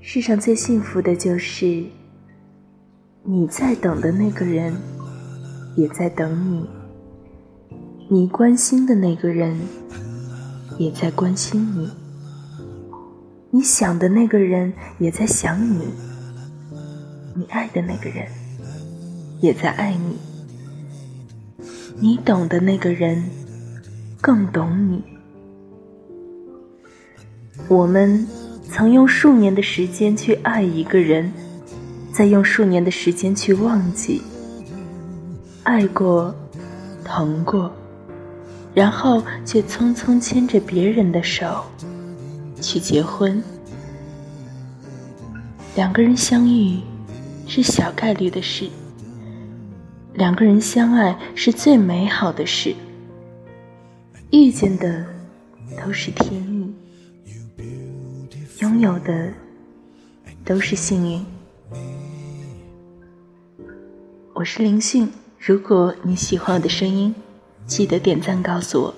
世上最幸福的就是，你在等的那个人，也在等你；你关心的那个人，也在关心你；你想的那个人，也在想你；你爱的那个人，也在爱你；你懂的那个人，更懂你。我们。曾用数年的时间去爱一个人，再用数年的时间去忘记。爱过，疼过，然后却匆匆牵着别人的手去结婚。两个人相遇是小概率的事，两个人相爱是最美好的事。遇见的都是天意。有的都是幸运。我是林迅，如果你喜欢我的声音，记得点赞告诉我。